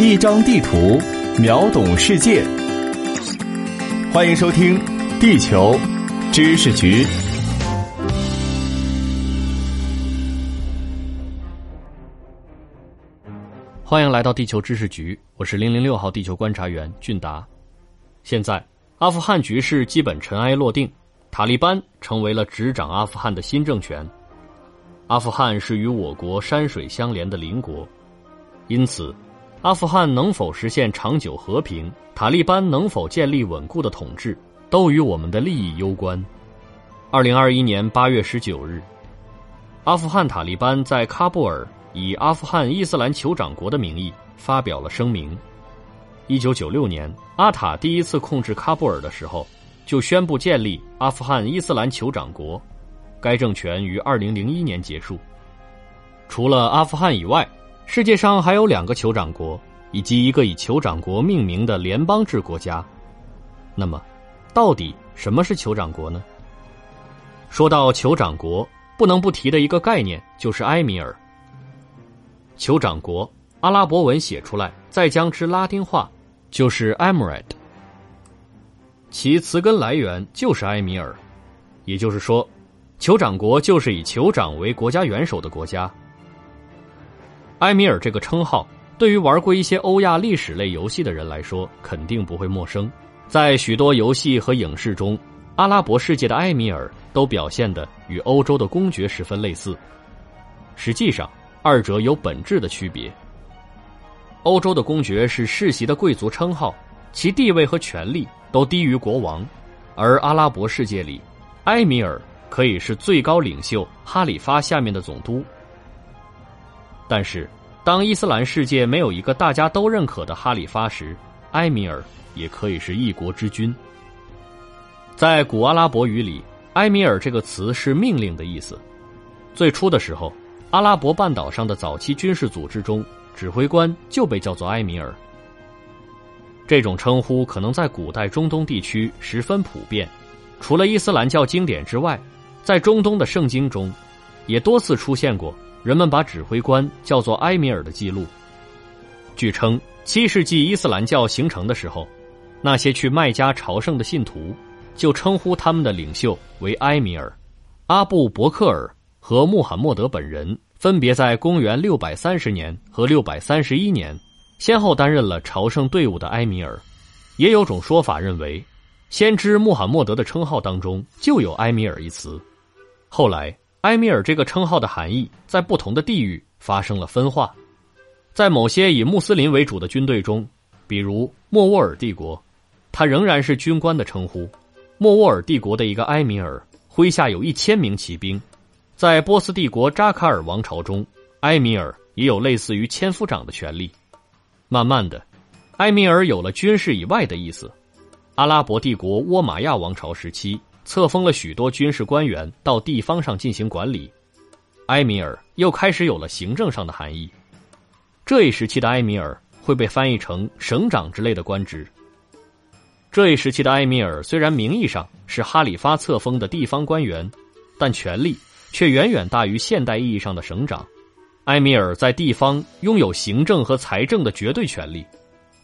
一张地图，秒懂世界。欢迎收听《地球知识局》。欢迎来到地球知识局，我是零零六号地球观察员俊达。现在，阿富汗局势基本尘埃落定，塔利班成为了执掌阿富汗的新政权。阿富汗是与我国山水相连的邻国，因此，阿富汗能否实现长久和平，塔利班能否建立稳固的统治，都与我们的利益攸关。二零二一年八月十九日，阿富汗塔利班在喀布尔以阿富汗伊斯兰酋长国的名义发表了声明。一九九六年，阿塔第一次控制喀布尔的时候，就宣布建立阿富汗伊斯兰酋长国。该政权于二零零一年结束。除了阿富汗以外，世界上还有两个酋长国，以及一个以酋长国命名的联邦制国家。那么，到底什么是酋长国呢？说到酋长国，不能不提的一个概念就是埃米尔。酋长国，阿拉伯文写出来，再将之拉丁化，就是 emirate。其词根来源就是埃米尔，也就是说。酋长国就是以酋长为国家元首的国家。埃米尔这个称号，对于玩过一些欧亚历史类游戏的人来说，肯定不会陌生。在许多游戏和影视中，阿拉伯世界的埃米尔都表现的与欧洲的公爵十分类似。实际上，二者有本质的区别。欧洲的公爵是世袭的贵族称号，其地位和权力都低于国王；而阿拉伯世界里，埃米尔。可以是最高领袖哈里发下面的总督，但是当伊斯兰世界没有一个大家都认可的哈里发时，埃米尔也可以是一国之君。在古阿拉伯语里，埃米尔这个词是命令的意思。最初的时候，阿拉伯半岛上的早期军事组织中，指挥官就被叫做埃米尔。这种称呼可能在古代中东地区十分普遍，除了伊斯兰教经典之外。在中东的圣经中，也多次出现过人们把指挥官叫做埃米尔的记录。据称，七世纪伊斯兰教形成的时候，那些去麦加朝圣的信徒就称呼他们的领袖为埃米尔。阿布伯克尔和穆罕默德本人分别在公元六百三十年和六百三十一年，先后担任了朝圣队伍的埃米尔。也有种说法认为，先知穆罕默德的称号当中就有埃米尔一词。后来，埃米尔这个称号的含义在不同的地域发生了分化。在某些以穆斯林为主的军队中，比如莫卧尔帝国，他仍然是军官的称呼。莫卧尔帝国的一个埃米尔麾下有一千名骑兵。在波斯帝国扎卡尔王朝中，埃米尔也有类似于千夫长的权利。慢慢的，埃米尔有了军事以外的意思。阿拉伯帝国倭马亚王朝时期。册封了许多军事官员到地方上进行管理，埃米尔又开始有了行政上的含义。这一时期的埃米尔会被翻译成省长之类的官职。这一时期的埃米尔虽然名义上是哈里发册封的地方官员，但权力却远远大于现代意义上的省长。埃米尔在地方拥有行政和财政的绝对权力，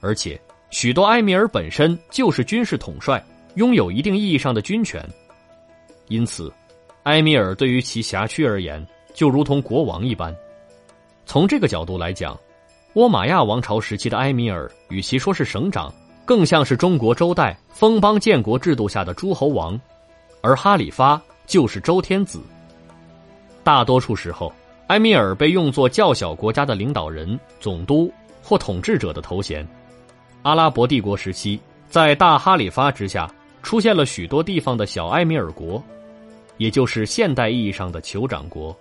而且许多埃米尔本身就是军事统帅。拥有一定意义上的军权，因此，埃米尔对于其辖区而言，就如同国王一般。从这个角度来讲，倭马亚王朝时期的埃米尔，与其说是省长，更像是中国周代封邦建国制度下的诸侯王，而哈里发就是周天子。大多数时候，埃米尔被用作较小国家的领导人、总督或统治者的头衔。阿拉伯帝国时期，在大哈里发之下。出现了许多地方的小埃米尔国，也就是现代意义上的酋长国。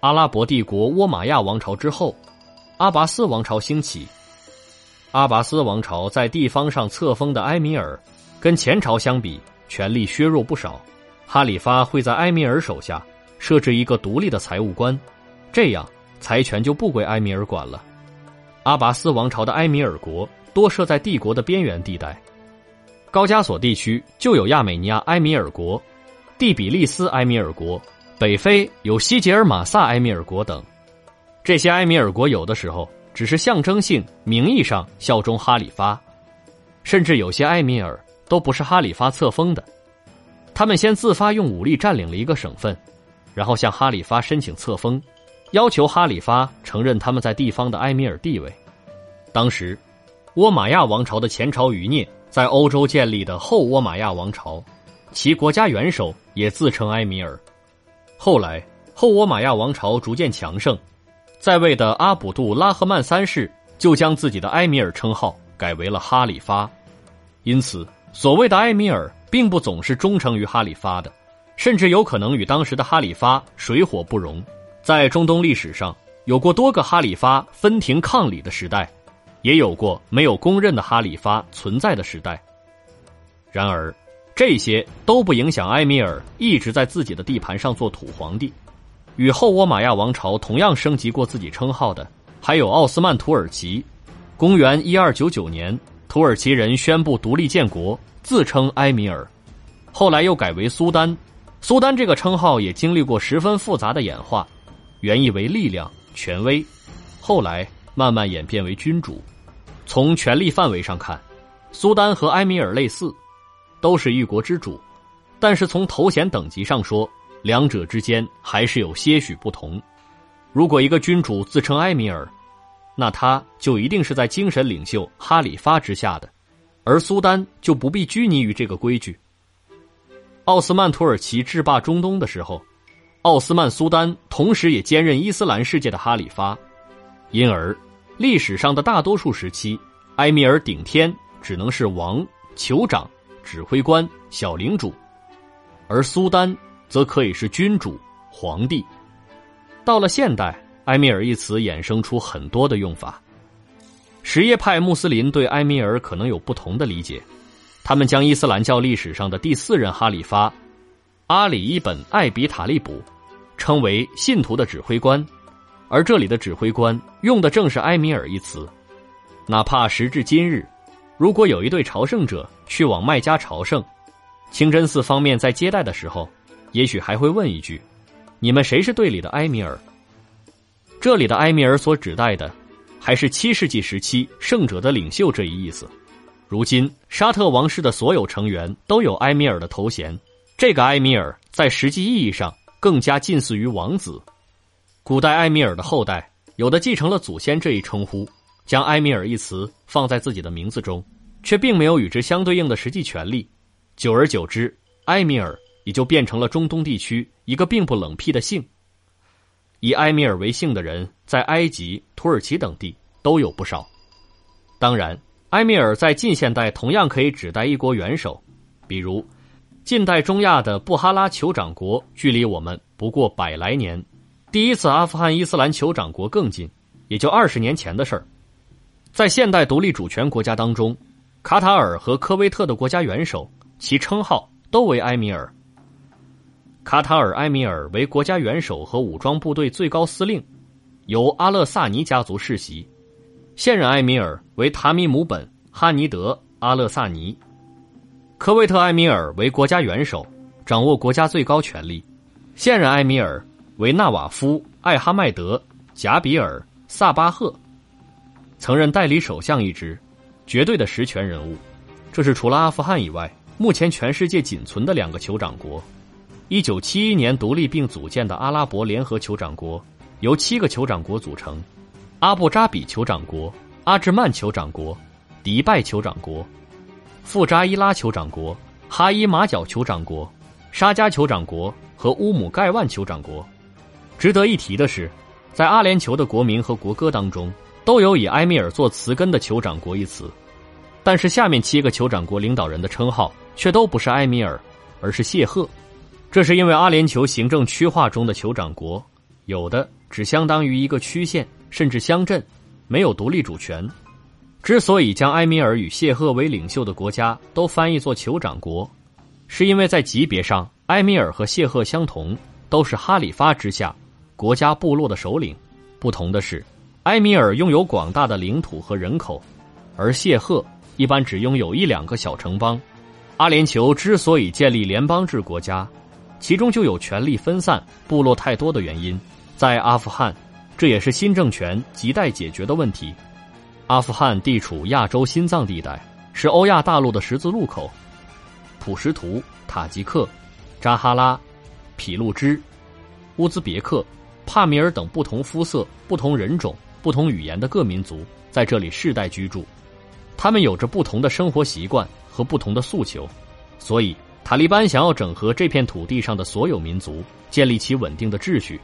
阿拉伯帝国倭马亚王朝之后，阿拔斯王朝兴起。阿拔斯王朝在地方上册封的埃米尔，跟前朝相比，权力削弱不少。哈里发会在埃米尔手下设置一个独立的财务官，这样财权就不归埃米尔管了。阿拔斯王朝的埃米尔国多设在帝国的边缘地带。高加索地区就有亚美尼亚埃米尔国、蒂比利斯埃米尔国，北非有西杰尔马萨埃米尔国等。这些埃米尔国有的时候只是象征性、名义上效忠哈里发，甚至有些埃米尔都不是哈里发册封的。他们先自发用武力占领了一个省份，然后向哈里发申请册封，要求哈里发承认他们在地方的埃米尔地位。当时，倭马亚王朝的前朝余孽在欧洲建立的后倭马亚王朝，其国家元首也自称埃米尔。后来，后倭马亚王朝逐渐强盛，在位的阿卜杜拉赫曼三世就将自己的埃米尔称号改为了哈里发。因此，所谓的埃米尔。并不总是忠诚于哈里发的，甚至有可能与当时的哈里发水火不容。在中东历史上，有过多个哈里发分庭抗礼的时代，也有过没有公认的哈里发存在的时代。然而，这些都不影响埃米尔一直在自己的地盘上做土皇帝。与后倭马亚王朝同样升级过自己称号的，还有奥斯曼土耳其。公元一二九九年，土耳其人宣布独立建国。自称埃米尔，后来又改为苏丹。苏丹这个称号也经历过十分复杂的演化，原意为力量、权威，后来慢慢演变为君主。从权力范围上看，苏丹和埃米尔类似，都是一国之主。但是从头衔等级上说，两者之间还是有些许不同。如果一个君主自称埃米尔，那他就一定是在精神领袖哈里发之下的。而苏丹就不必拘泥于这个规矩。奥斯曼土耳其制霸中东的时候，奥斯曼苏丹同时也兼任伊斯兰世界的哈里发，因而历史上的大多数时期，埃米尔顶天只能是王、酋长、指挥官、小领主，而苏丹则可以是君主、皇帝。到了现代，埃米尔一词衍生出很多的用法。什叶派穆斯林对埃米尔可能有不同的理解，他们将伊斯兰教历史上的第四任哈里发阿里伊本艾比塔利卜称为信徒的指挥官，而这里的指挥官用的正是埃米尔一词。哪怕时至今日，如果有一对朝圣者去往麦加朝圣，清真寺方面在接待的时候，也许还会问一句：“你们谁是队里的埃米尔？”这里的埃米尔所指代的。还是七世纪时期圣者的领袖这一意思。如今沙特王室的所有成员都有埃米尔的头衔，这个埃米尔在实际意义上更加近似于王子。古代埃米尔的后代有的继承了祖先这一称呼，将埃米尔一词放在自己的名字中，却并没有与之相对应的实际权利。久而久之，埃米尔也就变成了中东地区一个并不冷僻的姓。以埃米尔为姓的人，在埃及、土耳其等地都有不少。当然，埃米尔在近现代同样可以指代一国元首，比如近代中亚的布哈拉酋长国，距离我们不过百来年；第一次阿富汗伊斯兰酋长国更近，也就二十年前的事儿。在现代独立主权国家当中，卡塔尔和科威特的国家元首，其称号都为埃米尔。卡塔尔埃米尔为国家元首和武装部队最高司令，由阿勒萨尼家族世袭。现任埃米尔为塔米姆本哈尼德阿勒萨尼。科威特埃米尔为国家元首，掌握国家最高权力。现任埃米尔为纳瓦夫艾哈迈德贾比尔萨巴赫，曾任代理首相一职，绝对的实权人物。这是除了阿富汗以外，目前全世界仅存的两个酋长国。一九七一年独立并组建的阿拉伯联合酋长国，由七个酋长国组成：阿布扎比酋长国、阿芝曼酋长国、迪拜酋长国、富扎伊拉酋长国、哈伊马角酋长国、沙加酋长国和乌姆盖万酋长国。值得一提的是，在阿联酋的国名和国歌当中，都有以埃米尔做词根的酋长国一词，但是下面七个酋长国领导人的称号却都不是埃米尔，而是谢赫。这是因为阿联酋行政区划中的酋长国，有的只相当于一个区县甚至乡镇，没有独立主权。之所以将埃米尔与谢赫为领袖的国家都翻译作酋长国，是因为在级别上，埃米尔和谢赫相同，都是哈里发之下国家部落的首领。不同的是，埃米尔拥有广大的领土和人口，而谢赫一般只拥有一两个小城邦。阿联酋之所以建立联邦制国家，其中就有权力分散、部落太多的原因。在阿富汗，这也是新政权亟待解决的问题。阿富汗地处亚洲心脏地带，是欧亚大陆的十字路口。普什图、塔吉克、扎哈拉、匹路支、乌兹别克、帕米尔等不同肤色、不同人种、不同语言的各民族在这里世代居住，他们有着不同的生活习惯和不同的诉求，所以塔利班想要整合这片土地上的所有民族，建立起稳定的秩序，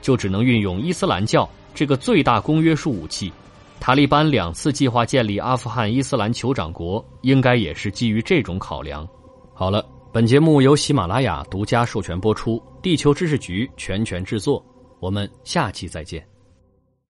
就只能运用伊斯兰教这个最大公约数武器。塔利班两次计划建立阿富汗伊斯兰酋长国，应该也是基于这种考量。好了，本节目由喜马拉雅独家授权播出，地球知识局全权制作。我们下期再见。